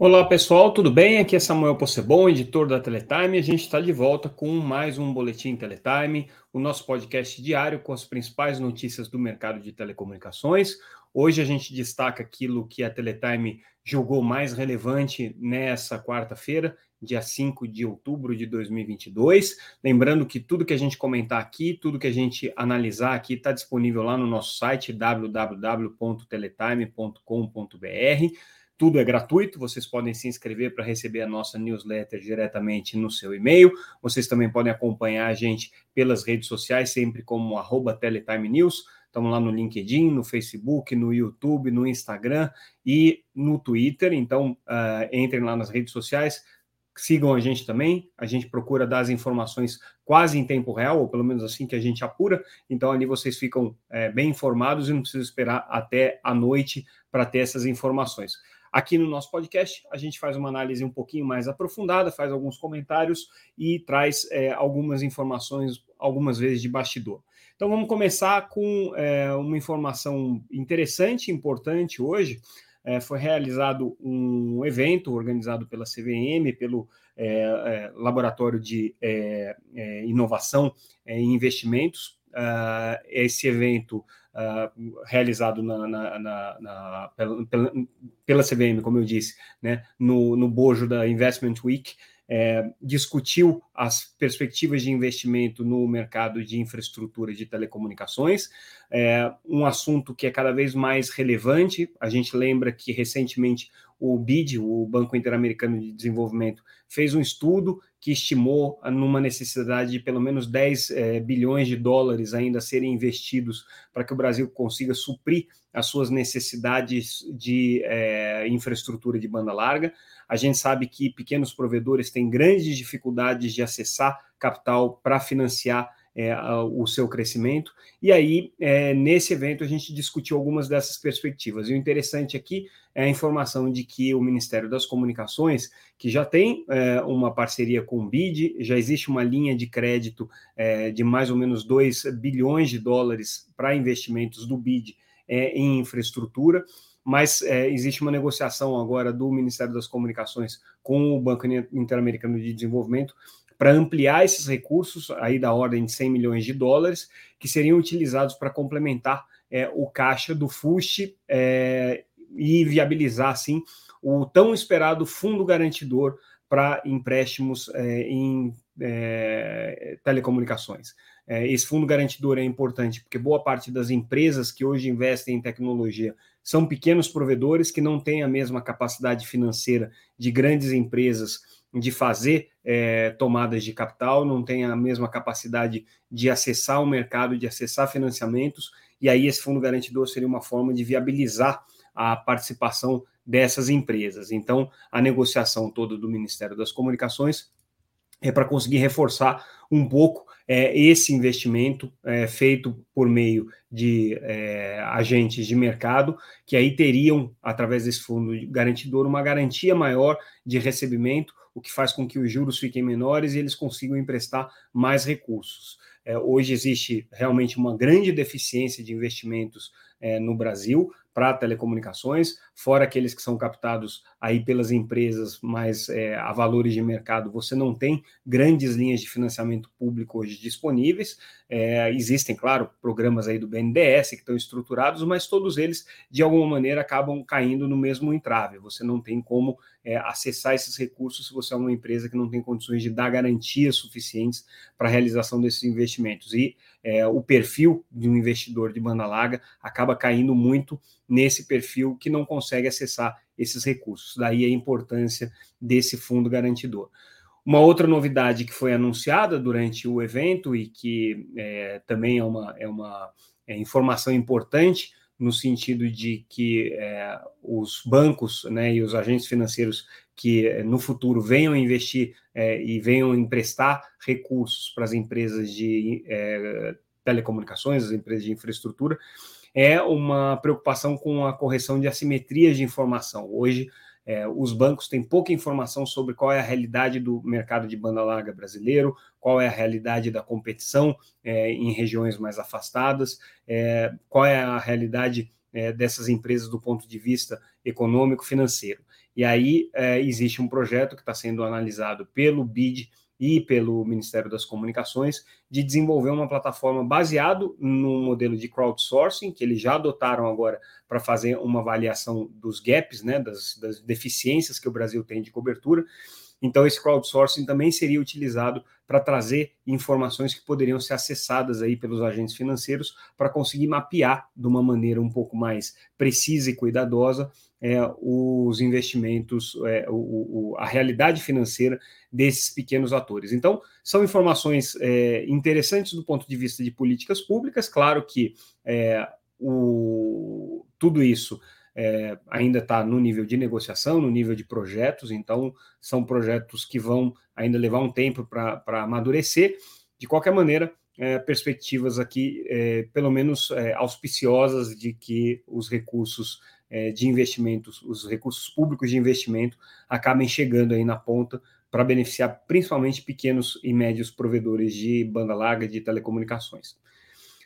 Olá pessoal, tudo bem? Aqui é Samuel Possebon, editor da Teletime. A gente está de volta com mais um Boletim Teletime, o nosso podcast diário com as principais notícias do mercado de telecomunicações. Hoje a gente destaca aquilo que a Teletime julgou mais relevante nessa quarta-feira, dia 5 de outubro de 2022. Lembrando que tudo que a gente comentar aqui, tudo que a gente analisar aqui está disponível lá no nosso site www.teletime.com.br. Tudo é gratuito, vocês podem se inscrever para receber a nossa newsletter diretamente no seu e-mail. Vocês também podem acompanhar a gente pelas redes sociais, sempre como arroba Teletime News. Estamos lá no LinkedIn, no Facebook, no YouTube, no Instagram e no Twitter. Então, uh, entrem lá nas redes sociais, sigam a gente também. A gente procura dar as informações quase em tempo real, ou pelo menos assim que a gente apura. Então, ali vocês ficam é, bem informados e não precisam esperar até a noite para ter essas informações. Aqui no nosso podcast, a gente faz uma análise um pouquinho mais aprofundada, faz alguns comentários e traz é, algumas informações, algumas vezes de bastidor. Então, vamos começar com é, uma informação interessante, importante hoje. É, foi realizado um evento organizado pela CVM, pelo é, é, Laboratório de é, Inovação e Investimentos. Uh, esse evento uh, realizado na, na, na, na pela, pela, CVM, como eu disse, né, no, no bojo da Investment Week, é, discutiu as perspectivas de investimento no mercado de infraestrutura de telecomunicações, é um assunto que é cada vez mais relevante. A gente lembra que recentemente o BID, o Banco Interamericano de Desenvolvimento, fez um estudo que estimou numa necessidade de pelo menos 10 é, bilhões de dólares ainda serem investidos para que o Brasil consiga suprir as suas necessidades de é, infraestrutura de banda larga. A gente sabe que pequenos provedores têm grandes dificuldades de acessar capital para financiar é, o seu crescimento. E aí, é, nesse evento, a gente discutiu algumas dessas perspectivas. E o interessante aqui é a informação de que o Ministério das Comunicações, que já tem é, uma parceria com o BID, já existe uma linha de crédito é, de mais ou menos 2 bilhões de dólares para investimentos do BID é, em infraestrutura mas é, existe uma negociação agora do Ministério das Comunicações com o Banco Interamericano de Desenvolvimento para ampliar esses recursos, aí da ordem de 100 milhões de dólares, que seriam utilizados para complementar é, o caixa do FUST é, e viabilizar, assim, o tão esperado fundo garantidor para empréstimos é, em é, telecomunicações. É, esse fundo garantidor é importante porque boa parte das empresas que hoje investem em tecnologia são pequenos provedores que não têm a mesma capacidade financeira de grandes empresas de fazer é, tomadas de capital, não têm a mesma capacidade de acessar o mercado, de acessar financiamentos, e aí esse fundo garantidor seria uma forma de viabilizar a participação dessas empresas. Então, a negociação toda do Ministério das Comunicações é para conseguir reforçar um pouco é, esse investimento é, feito por meio de é, agentes de mercado, que aí teriam, através desse fundo garantidor, uma garantia maior de recebimento, o que faz com que os juros fiquem menores e eles consigam emprestar mais recursos. É, hoje existe realmente uma grande deficiência de investimentos é, no Brasil, para telecomunicações, fora aqueles que são captados aí pelas empresas mais é, a valores de mercado, você não tem grandes linhas de financiamento público hoje disponíveis. É, existem, claro, programas aí do BNDES que estão estruturados, mas todos eles, de alguma maneira, acabam caindo no mesmo entrave. Você não tem como é, acessar esses recursos se você é uma empresa que não tem condições de dar garantias suficientes para a realização desses investimentos. E é, o perfil de um investidor de banda larga acaba caindo muito nesse perfil que não consegue acessar esses recursos. Daí a importância desse fundo garantidor. Uma outra novidade que foi anunciada durante o evento e que é, também é uma, é uma é informação importante no sentido de que é, os bancos né, e os agentes financeiros que é, no futuro venham investir é, e venham emprestar recursos para as empresas de é, telecomunicações, as empresas de infraestrutura, é uma preocupação com a correção de assimetrias de informação. Hoje, é, os bancos têm pouca informação sobre qual é a realidade do mercado de banda larga brasileiro, qual é a realidade da competição é, em regiões mais afastadas, é, qual é a realidade é, dessas empresas do ponto de vista econômico financeiro. E aí é, existe um projeto que está sendo analisado pelo BID e pelo Ministério das Comunicações de desenvolver uma plataforma baseado no modelo de crowdsourcing que eles já adotaram agora para fazer uma avaliação dos gaps, né, das, das deficiências que o Brasil tem de cobertura. Então, esse crowdsourcing também seria utilizado para trazer informações que poderiam ser acessadas aí pelos agentes financeiros para conseguir mapear de uma maneira um pouco mais precisa e cuidadosa é, os investimentos, é, o, o, a realidade financeira desses pequenos atores. Então, são informações é, interessantes do ponto de vista de políticas públicas. Claro que é, o, tudo isso é, ainda está no nível de negociação, no nível de projetos, então são projetos que vão ainda levar um tempo para amadurecer. De qualquer maneira, é, perspectivas aqui, é, pelo menos é, auspiciosas, de que os recursos é, de investimentos, os recursos públicos de investimento, acabem chegando aí na ponta para beneficiar principalmente pequenos e médios provedores de banda larga de telecomunicações.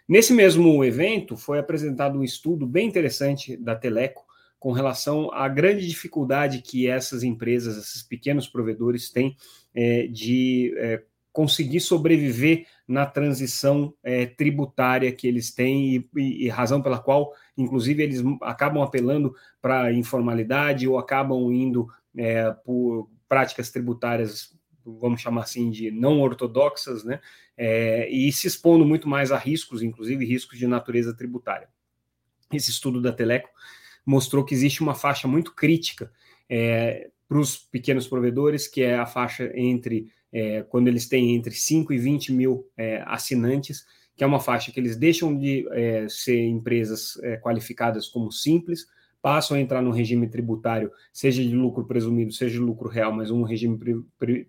Nesse mesmo evento, foi apresentado um estudo bem interessante da Teleco com relação à grande dificuldade que essas empresas, esses pequenos provedores têm é, de é, conseguir sobreviver na transição é, tributária que eles têm e, e, razão pela qual, inclusive, eles acabam apelando para informalidade ou acabam indo é, por práticas tributárias vamos chamar assim, de não ortodoxas, né? É, e se expondo muito mais a riscos, inclusive riscos de natureza tributária. Esse estudo da Teleco mostrou que existe uma faixa muito crítica é, para os pequenos provedores, que é a faixa entre é, quando eles têm entre 5 e 20 mil é, assinantes, que é uma faixa que eles deixam de é, ser empresas é, qualificadas como simples, passam a entrar no regime tributário, seja de lucro presumido, seja de lucro real, mas um regime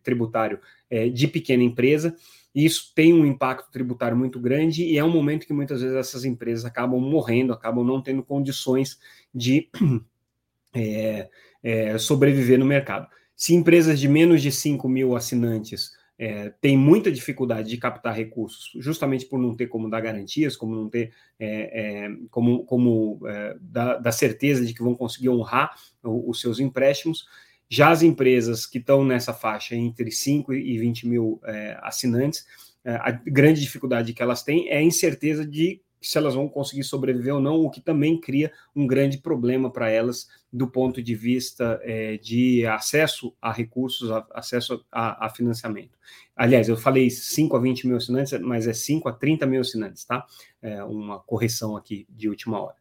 tributário é, de pequena empresa. Isso tem um impacto tributário muito grande e é um momento que muitas vezes essas empresas acabam morrendo, acabam não tendo condições de é, é, sobreviver no mercado. Se empresas de menos de 5 mil assinantes é, tem muita dificuldade de captar recursos, justamente por não ter como dar garantias, como não ter é, é, como, como é, dar, dar, certeza de que vão conseguir honrar o, os seus empréstimos. Já as empresas que estão nessa faixa entre 5 e 20 mil é, assinantes, é, a grande dificuldade que elas têm é a incerteza de se elas vão conseguir sobreviver ou não, o que também cria um grande problema para elas do ponto de vista é, de acesso a recursos, a, acesso a, a, financiamento. Aliás, eu falei 5 a 20 mil assinantes, mas é 5 a 30 mil assinantes, tá? É uma correção aqui de última hora.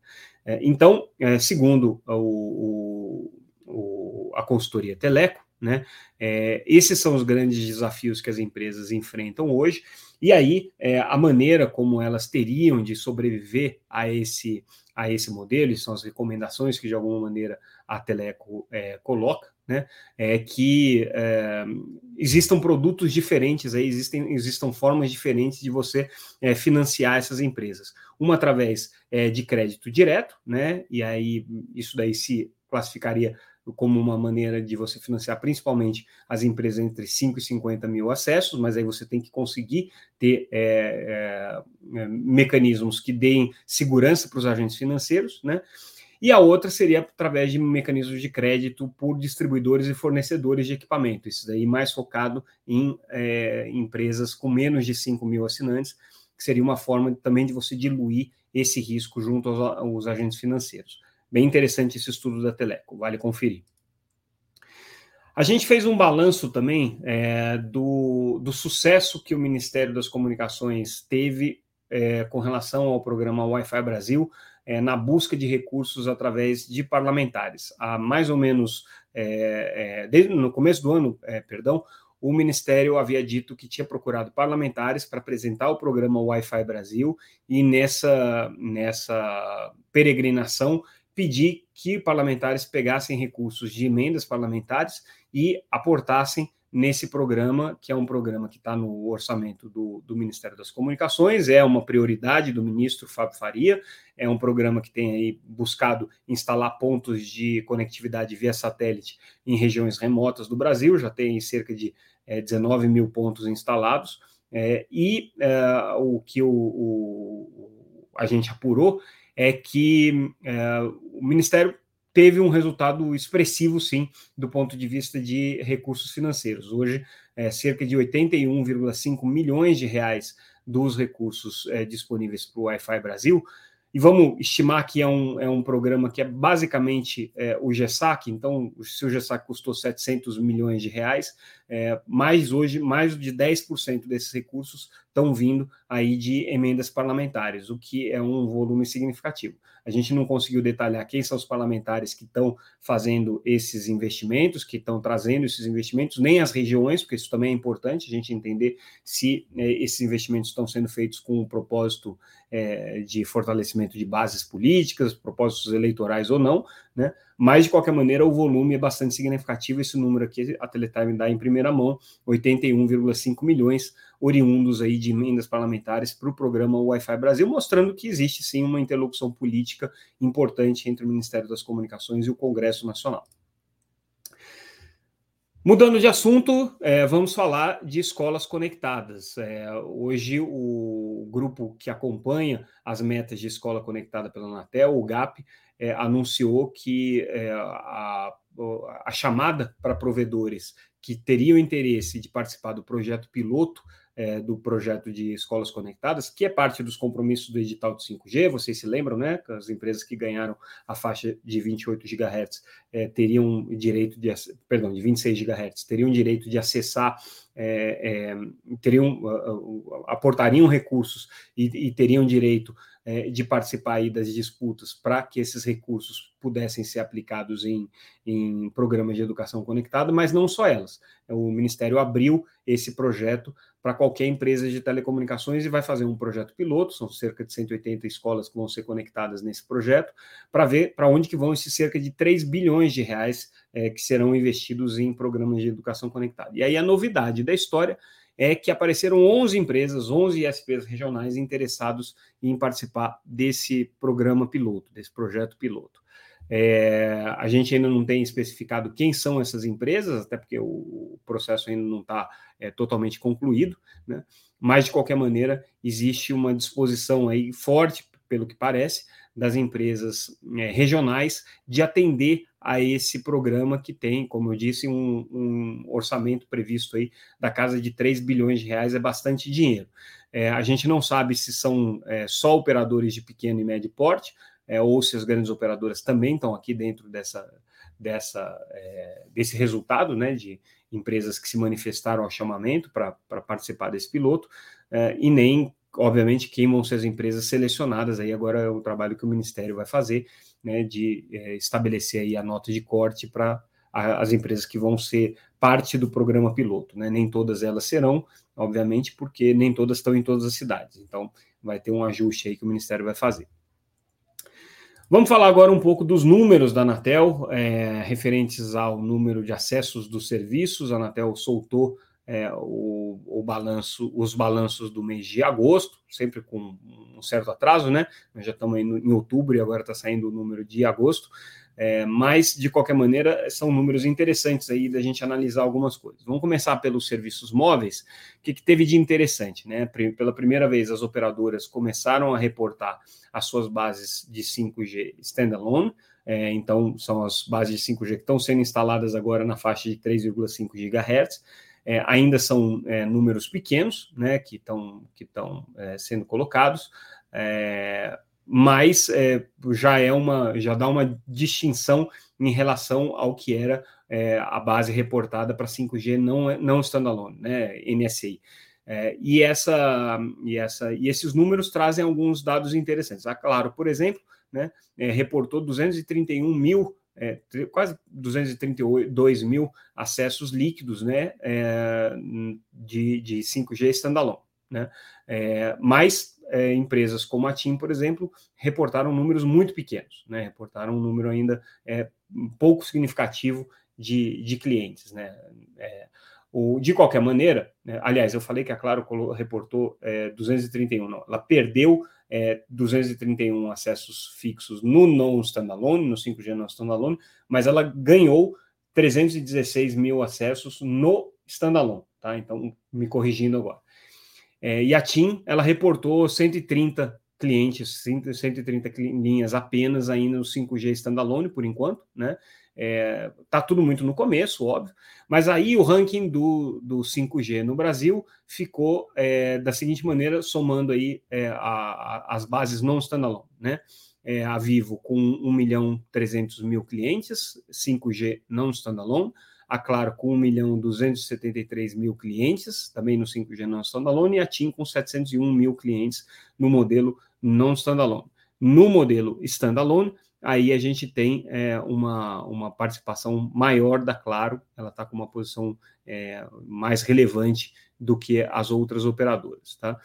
É, então, é, segundo o, o, a consultoria Teleco, né? É, esses são os grandes desafios que as empresas enfrentam hoje, e aí é, a maneira como elas teriam de sobreviver a esse, a esse modelo, e são as recomendações que de alguma maneira a Teleco é, coloca, né? É que é, existam produtos diferentes aí, existem, existam formas diferentes de você é, financiar essas empresas. Uma através é, de crédito direto, né? E aí isso daí se classificaria como uma maneira de você financiar principalmente as empresas entre 5 e 50 mil acessos, mas aí você tem que conseguir ter é, é, mecanismos que deem segurança para os agentes financeiros, né? E a outra seria através de mecanismos de crédito por distribuidores e fornecedores de equipamento, isso daí mais focado em é, empresas com menos de 5 mil assinantes, que seria uma forma também de você diluir esse risco junto aos, aos agentes financeiros. Bem interessante esse estudo da Teleco, vale conferir. A gente fez um balanço também é, do, do sucesso que o Ministério das Comunicações teve é, com relação ao programa Wi-Fi Brasil é, na busca de recursos através de parlamentares. Há mais ou menos, é, é, desde no começo do ano, é, perdão, o Ministério havia dito que tinha procurado parlamentares para apresentar o programa Wi-Fi Brasil e nessa, nessa peregrinação pedir que parlamentares pegassem recursos de emendas parlamentares e aportassem nesse programa, que é um programa que está no orçamento do, do, Ministério das Comunicações, é uma prioridade do ministro Fábio Faria, é um programa que tem aí buscado instalar pontos de conectividade via satélite em regiões remotas do Brasil, já tem cerca de é, 19 mil pontos instalados, é, e é, o que o, o, a gente apurou é que é, o Ministério teve um resultado expressivo, sim, do ponto de vista de recursos financeiros. Hoje, é, cerca de 81,5 milhões de reais dos recursos é, disponíveis para o Wi-Fi Brasil e vamos estimar que é um, é um programa que é basicamente é, o GESAC, então, se o GESAC custou 700 milhões de reais, é, mais hoje, mais de 10% desses recursos estão vindo aí de emendas parlamentares, o que é um volume significativo. A gente não conseguiu detalhar quem são os parlamentares que estão fazendo esses investimentos, que estão trazendo esses investimentos, nem as regiões, porque isso também é importante a gente entender se é, esses investimentos estão sendo feitos com o propósito é, de fortalecimento de bases políticas, propósitos eleitorais ou não, né? Mas, de qualquer maneira, o volume é bastante significativo. Esse número aqui a Teletime dá em primeira mão, 81,5 milhões oriundos aí de emendas parlamentares para o programa Wi-Fi Brasil, mostrando que existe sim uma interlocução política importante entre o Ministério das Comunicações e o Congresso Nacional. Mudando de assunto, é, vamos falar de escolas conectadas. É, hoje, o grupo que acompanha as metas de escola conectada pela Anatel, o GAP, é, anunciou que é, a, a chamada para provedores que teriam interesse de participar do projeto piloto é, do projeto de escolas conectadas, que é parte dos compromissos do edital de 5G, vocês se lembram, né? As empresas que ganharam a faixa de 28 GHz é, teriam direito de, perdão, de 26 GHz, teriam direito de acessar, é, é, teriam, aportariam recursos e, e teriam direito é, de participar aí das disputas para que esses recursos pudessem ser aplicados em, em programas de educação conectada, mas não só elas. O Ministério abriu esse projeto para qualquer empresa de telecomunicações e vai fazer um projeto piloto, são cerca de 180 escolas que vão ser conectadas nesse projeto, para ver para onde que vão esses cerca de 3 bilhões de reais é, que serão investidos em programas de educação conectada. E aí a novidade da história é que apareceram 11 empresas, 11 ISPs regionais interessados em participar desse programa piloto, desse projeto piloto. É, a gente ainda não tem especificado quem são essas empresas, até porque o, processo ainda não está é, totalmente concluído, né? mas de qualquer maneira existe uma disposição aí forte, pelo que parece, das empresas é, regionais de atender a esse programa que tem, como eu disse, um, um, orçamento previsto aí da casa de 3 bilhões de reais, é bastante dinheiro. É, a gente não sabe se são é, só operadores de pequeno e médio porte, é, ou se as grandes operadoras também estão aqui dentro dessa, dessa, é, desse resultado, né, de empresas que se manifestaram ao chamamento para participar desse piloto, é, e nem, obviamente, ser as empresas selecionadas, aí agora é o trabalho que o Ministério vai fazer, né, de é, estabelecer aí a nota de corte para as empresas que vão ser parte do programa piloto, né, nem todas elas serão, obviamente, porque nem todas estão em todas as cidades, então vai ter um ajuste aí que o Ministério vai fazer. Vamos falar agora um pouco dos números da Anatel, é, referentes ao número de acessos dos serviços. A Anatel soltou é, o, o, balanço, os balanços do mês de agosto, sempre com um certo atraso, né? Nós já estamos em outubro e agora está saindo o número de agosto. É, mas, de qualquer maneira, são números interessantes aí da gente analisar algumas coisas. Vamos começar pelos serviços móveis. O que, que teve de interessante? Né? Pela primeira vez, as operadoras começaram a reportar as suas bases de 5G standalone. É, então, são as bases de 5G que estão sendo instaladas agora na faixa de 3,5 GHz. É, ainda são é, números pequenos, né, que estão que estão é, sendo colocados. É, mas é, já é uma, já dá uma distinção em relação ao que era é, a base reportada para 5G não, não standalone, né, NSA. É, e, essa, e, essa, e esses números trazem alguns dados interessantes. Ah, claro, por exemplo, né, é, reportou 231 mil, é, quase 232 mil acessos líquidos né, é, de, de 5G standalone. Né? É, mas é, empresas como a TIM, por exemplo, reportaram números muito pequenos, né? reportaram um número ainda é, pouco significativo de, de clientes. Né? É, o, de qualquer maneira, né? aliás, eu falei que a Claro reportou 231, é, não, ela perdeu 231 é, acessos fixos no non-standalone, no 5G non-standalone, mas ela ganhou 316 mil acessos no standalone, tá? Então, me corrigindo agora. É, e a TIM, ela reportou 130 clientes, 130 linhas apenas ainda no 5G standalone, por enquanto, né? É, tá tudo muito no começo, óbvio, mas aí o ranking do, do 5G no Brasil ficou é, da seguinte maneira, somando aí é, a, a, as bases não standalone, né? É, a Vivo com 1 milhão 300 mil clientes, 5G não standalone, a Claro com 1 milhão 273 mil clientes, também no 5G não standalone, e a TIM com 701 mil clientes no modelo não standalone. No modelo standalone, aí a gente tem é, uma, uma participação maior da Claro, ela está com uma posição é, mais relevante do que as outras operadoras. Tá?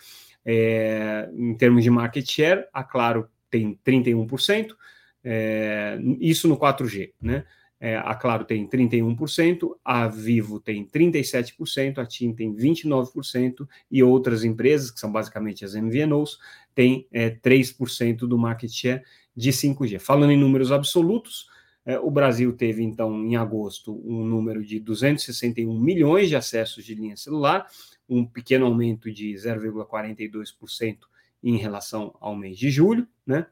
É, em termos de market share, a Claro tem 31%, é, isso no 4G, né? É, a Claro tem 31%, a Vivo tem 37%, a TIM tem 29% e outras empresas, que são basicamente as MVNOs, têm é, 3% do market share de 5G. Falando em números absolutos, é, o Brasil teve, então, em agosto, um número de 261 milhões de acessos de linha celular, um pequeno aumento de 0,42% em relação ao mês de julho, né?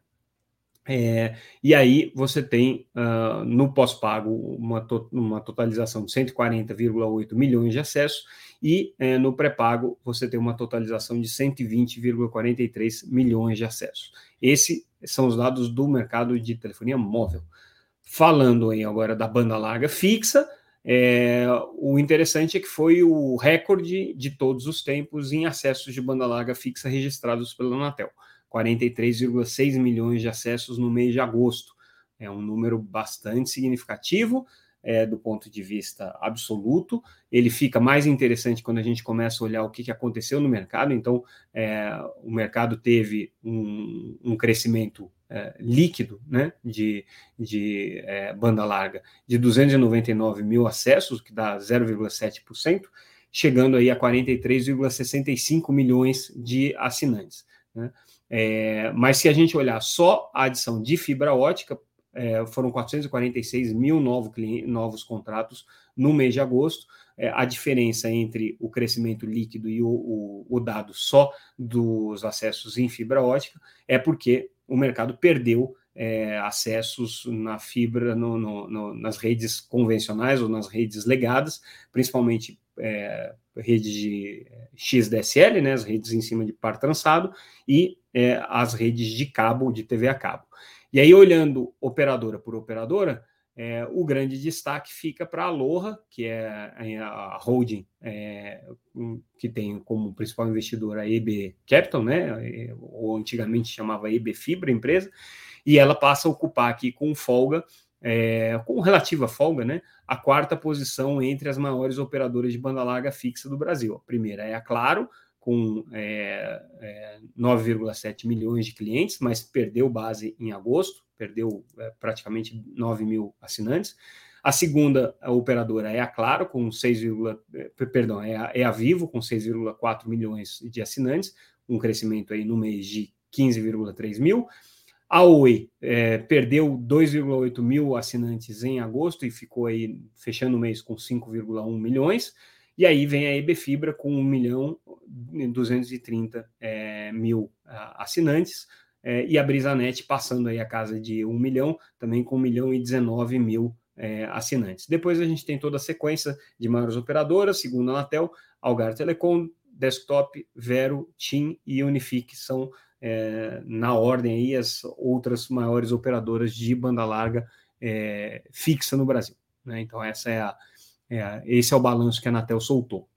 É, e aí você tem uh, no pós-pago uma, to uma totalização de 140,8 milhões de acessos e é, no pré-pago você tem uma totalização de 120,43 milhões de acessos. Esses são os dados do mercado de telefonia móvel. Falando aí agora da banda larga fixa, é, o interessante é que foi o recorde de todos os tempos em acessos de banda larga fixa registrados pela Anatel. 43,6 milhões de acessos no mês de agosto. É um número bastante significativo é, do ponto de vista absoluto. Ele fica mais interessante quando a gente começa a olhar o que, que aconteceu no mercado. Então, é, o mercado teve um, um crescimento é, líquido né, de, de é, banda larga de 299 mil acessos, que dá 0,7%, chegando aí a 43,65 milhões de assinantes. Né? É, mas se a gente olhar só a adição de fibra ótica, é, foram 446 mil novo cliente, novos contratos no mês de agosto. É, a diferença entre o crescimento líquido e o, o, o, dado só dos acessos em fibra ótica é porque o mercado perdeu é, acessos na fibra no, no, no, nas redes convencionais ou nas redes legadas, principalmente é, rede de XDSL, né, as redes em cima de par trançado, e é, as redes de cabo, de TV a cabo. E aí, olhando operadora por operadora, é, o grande destaque fica para a Aloha, que é a holding é, que tem como principal investidora a EB Capital, né, ou antigamente chamava EB Fibra empresa, e ela passa a ocupar aqui com folga, é, com relativa folga, né, a quarta posição entre as maiores operadoras de banda larga fixa do Brasil. A primeira é a Claro, com é, é, 9,7 milhões de clientes, mas perdeu base em agosto, perdeu é, praticamente 9 mil assinantes. A segunda a operadora é a Claro, com 6, é, perdão, é a, é a Vivo, com 6,4 milhões de assinantes, um crescimento aí no mês de 15,3 mil. A Oi é, perdeu 2,8 mil assinantes em agosto e ficou aí fechando o mês com 5,1 milhões. E aí vem a EB Fibra com 1 milhão e 230 é, mil assinantes, é, e a Brisanet passando aí a casa de 1 milhão, também com 1 milhão e 19 mil é, assinantes. Depois a gente tem toda a sequência de maiores operadoras, segundo a Anatel, Algar Telecom, Desktop, Vero, TIM e Unifique são é, na ordem aí as outras maiores operadoras de banda larga é, fixa no Brasil. Né? Então essa é a, é, esse é o balanço que a Anatel soltou.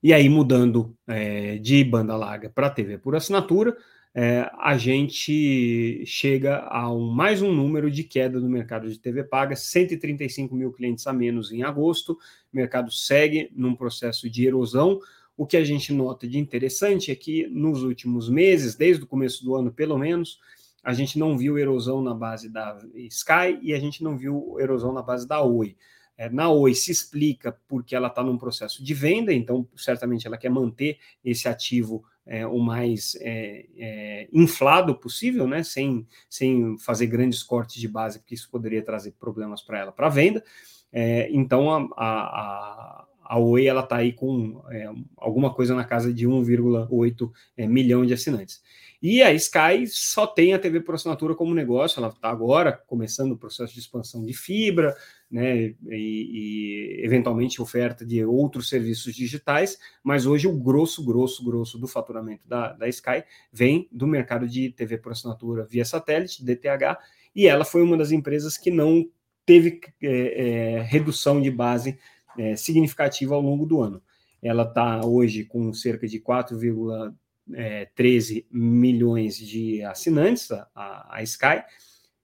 E aí, mudando é, de banda larga para TV por assinatura, é, a gente chega a um, mais um número de queda no mercado de TV paga, 135 mil clientes a menos em agosto. O mercado segue num processo de erosão. O que a gente nota de interessante é que nos últimos meses, desde o começo do ano pelo menos, a gente não viu erosão na base da Sky e a gente não viu erosão na base da Oi. É, na Oi se explica porque ela está num processo de venda, então certamente ela quer manter esse ativo é, o mais é, é, inflado possível, né? Sem, sem fazer grandes cortes de base, porque isso poderia trazer problemas para ela para venda. É, então a, a, Oi ela está aí com é, alguma coisa na casa de 1,8 é, milhão de assinantes. E a Sky só tem a TV por assinatura como negócio, ela está agora começando o processo de expansão de fibra, né, e, e, eventualmente oferta de outros serviços digitais, mas hoje o grosso, grosso, grosso do faturamento da, da Sky vem do mercado de TV por assinatura via satélite, DTH, e ela foi uma das empresas que não teve é, é, redução de base é, significativa ao longo do ano. Ela está hoje com cerca de 4,13 é, milhões de assinantes, a, a Sky,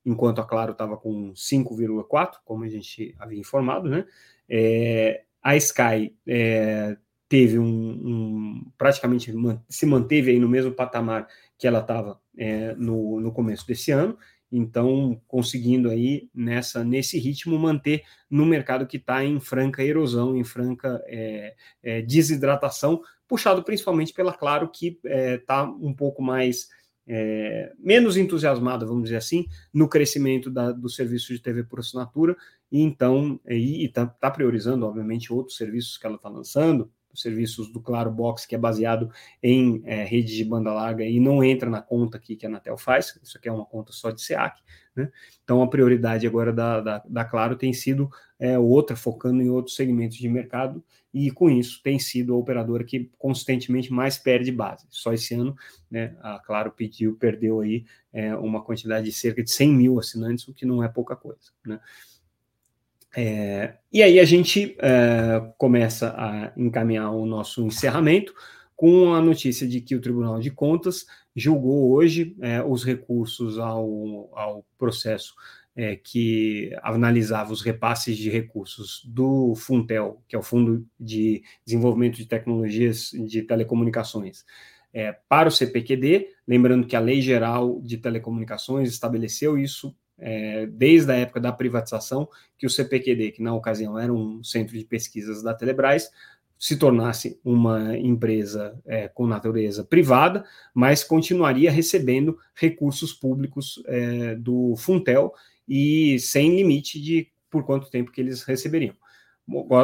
enquanto a Claro estava com 5,4, como a gente havia informado, né? É, a Sky é, teve um, um, praticamente se manteve aí no mesmo patamar que ela estava é, no, no começo desse ano, então conseguindo aí nessa nesse ritmo manter no mercado que está em franca erosão, em franca é, é, desidratação, puxado principalmente pela Claro que está é, um pouco mais é, menos entusiasmada, vamos dizer assim, no crescimento da, do serviço de TV por assinatura, e então está tá priorizando, obviamente, outros serviços que ela está lançando, os serviços do Claro Box, que é baseado em é, de banda larga e não entra na conta aqui que a Anatel faz, isso aqui é uma conta só de SEAC, né? Então a prioridade agora da, da, da Claro tem sido é, outra, focando em outros segmentos de mercado, e com isso tem sido a operadora que consistentemente mais perde base. Só esse ano, né, a Claro pediu, perdeu aí é, uma quantidade de cerca de 100 mil assinantes, o que não é pouca coisa, né? É, e aí a gente é, começa a encaminhar o nosso encerramento com a notícia de que o Tribunal de Contas julgou hoje é, os recursos ao, ao processo é, que analisava os repasses de recursos do Funtel, que é o Fundo de Desenvolvimento de Tecnologias de Telecomunicações, é, para o CPQD, lembrando que a Lei Geral de Telecomunicações estabeleceu isso é, desde a época da privatização, que o CPQD, que na ocasião era um centro de pesquisas da Telebrás, se tornasse uma empresa é, com natureza privada, mas continuaria recebendo recursos públicos é, do Funtel e sem limite de por quanto tempo que eles receberiam.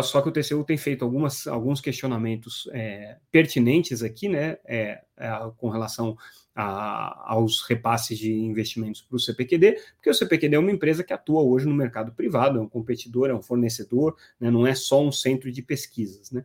Só que o TCU tem feito algumas, alguns questionamentos é, pertinentes aqui, né, é, é, com relação a, aos repasses de investimentos para o CPQD, porque o CPQD é uma empresa que atua hoje no mercado privado, é um competidor, é um fornecedor, né, não é só um centro de pesquisas. Né?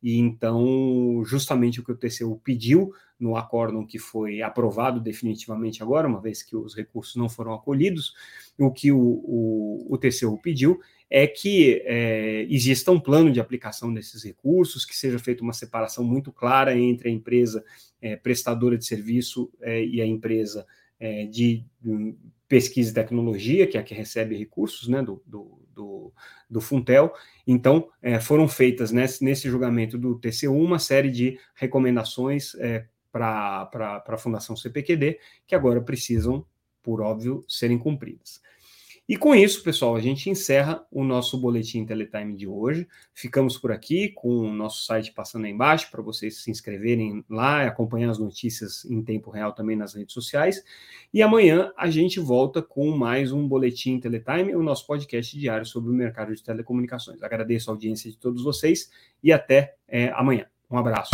E então, justamente o que o TCU pediu no acórdão que foi aprovado definitivamente agora, uma vez que os recursos não foram acolhidos, o que o, o, o TCU pediu é que é, exista um plano de aplicação desses recursos, que seja feita uma separação muito clara entre a empresa é, prestadora de serviço é, e a empresa é, de, de, pesquisa e tecnologia, que é a que recebe recursos né, do, do, do, do Funtel. Então, é, foram feitas nesse, nesse julgamento do TCU uma série de recomendações é, para a Fundação CPQD, que agora precisam, por óbvio, serem cumpridas. E com isso, pessoal, a gente encerra o nosso boletim Teletime de hoje. Ficamos por aqui com o nosso site passando aí embaixo para vocês se inscreverem lá e acompanhar as notícias em tempo real também nas redes sociais. E amanhã a gente volta com mais um boletim Teletime, o nosso podcast diário sobre o mercado de telecomunicações. Agradeço a audiência de todos vocês e até é, amanhã. Um abraço.